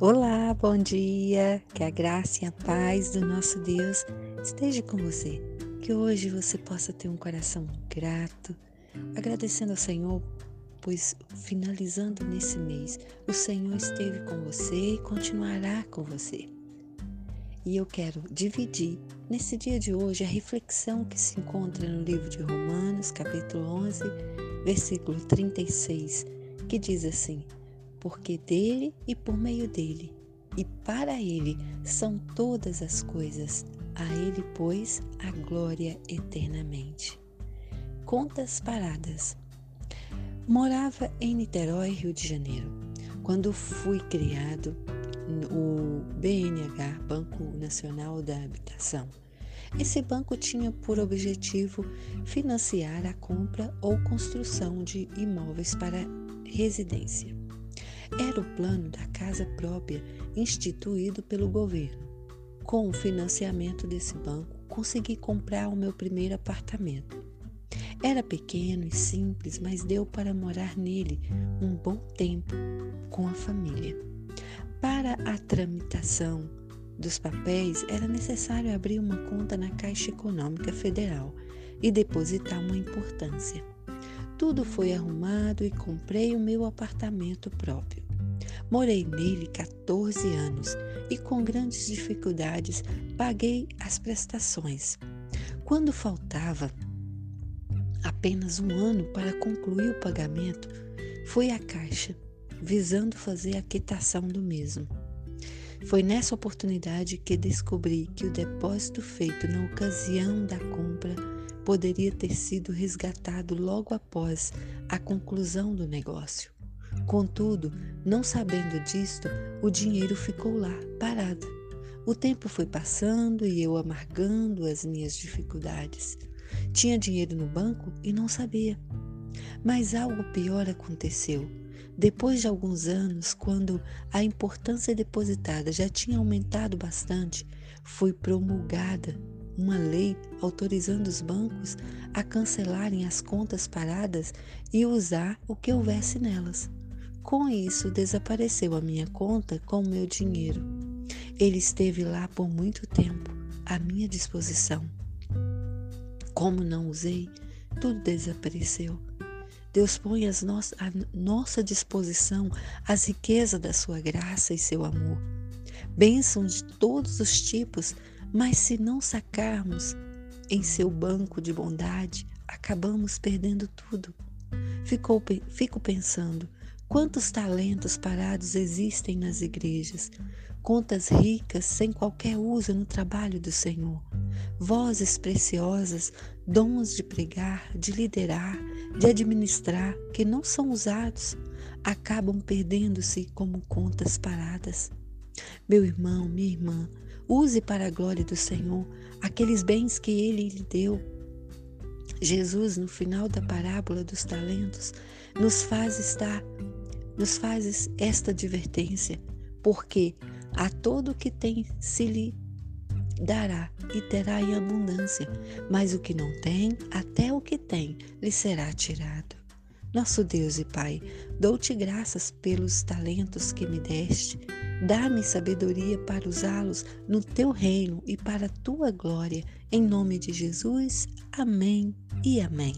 Olá, bom dia. Que a graça e a paz do nosso Deus esteja com você. Que hoje você possa ter um coração grato, agradecendo ao Senhor, pois finalizando nesse mês, o Senhor esteve com você e continuará com você. E eu quero dividir nesse dia de hoje a reflexão que se encontra no livro de Romanos, capítulo 11, versículo 36, que diz assim: porque dele e por meio dele e para ele são todas as coisas. A ele, pois, a glória eternamente. Contas paradas. Morava em Niterói, Rio de Janeiro. Quando fui criado no BNH, Banco Nacional da Habitação. Esse banco tinha por objetivo financiar a compra ou construção de imóveis para residência. Era o plano da casa própria instituído pelo governo. Com o financiamento desse banco, consegui comprar o meu primeiro apartamento. Era pequeno e simples, mas deu para morar nele um bom tempo com a família. Para a tramitação dos papéis, era necessário abrir uma conta na Caixa Econômica Federal e depositar uma importância. Tudo foi arrumado e comprei o meu apartamento próprio. Morei nele 14 anos e com grandes dificuldades paguei as prestações. Quando faltava apenas um ano para concluir o pagamento, fui à Caixa, visando fazer a quitação do mesmo. Foi nessa oportunidade que descobri que o depósito feito na ocasião da compra poderia ter sido resgatado logo após a conclusão do negócio. Contudo, não sabendo disto, o dinheiro ficou lá, parado. O tempo foi passando e eu amargando as minhas dificuldades. Tinha dinheiro no banco e não sabia. Mas algo pior aconteceu. Depois de alguns anos, quando a importância depositada já tinha aumentado bastante, foi promulgada uma lei autorizando os bancos a cancelarem as contas paradas e usar o que houvesse nelas. Com isso, desapareceu a minha conta com o meu dinheiro. Ele esteve lá por muito tempo, à minha disposição. Como não usei, tudo desapareceu. Deus põe as no à nossa disposição as riquezas da sua graça e seu amor. Bênçãos de todos os tipos mas se não sacarmos em seu banco de bondade, acabamos perdendo tudo. Ficou, fico pensando quantos talentos parados existem nas igrejas, contas ricas sem qualquer uso no trabalho do Senhor, vozes preciosas, dons de pregar, de liderar, de administrar, que não são usados, acabam perdendo-se como contas paradas. Meu irmão, minha irmã, Use para a glória do Senhor aqueles bens que ele lhe deu. Jesus, no final da parábola dos talentos, nos faz estar, nos faz esta advertência, porque a todo que tem se lhe dará e terá em abundância, mas o que não tem, até o que tem, lhe será tirado. Nosso Deus e Pai, dou-te graças pelos talentos que me deste Dá-me sabedoria para usá-los no teu reino e para a tua glória. Em nome de Jesus. Amém e amém.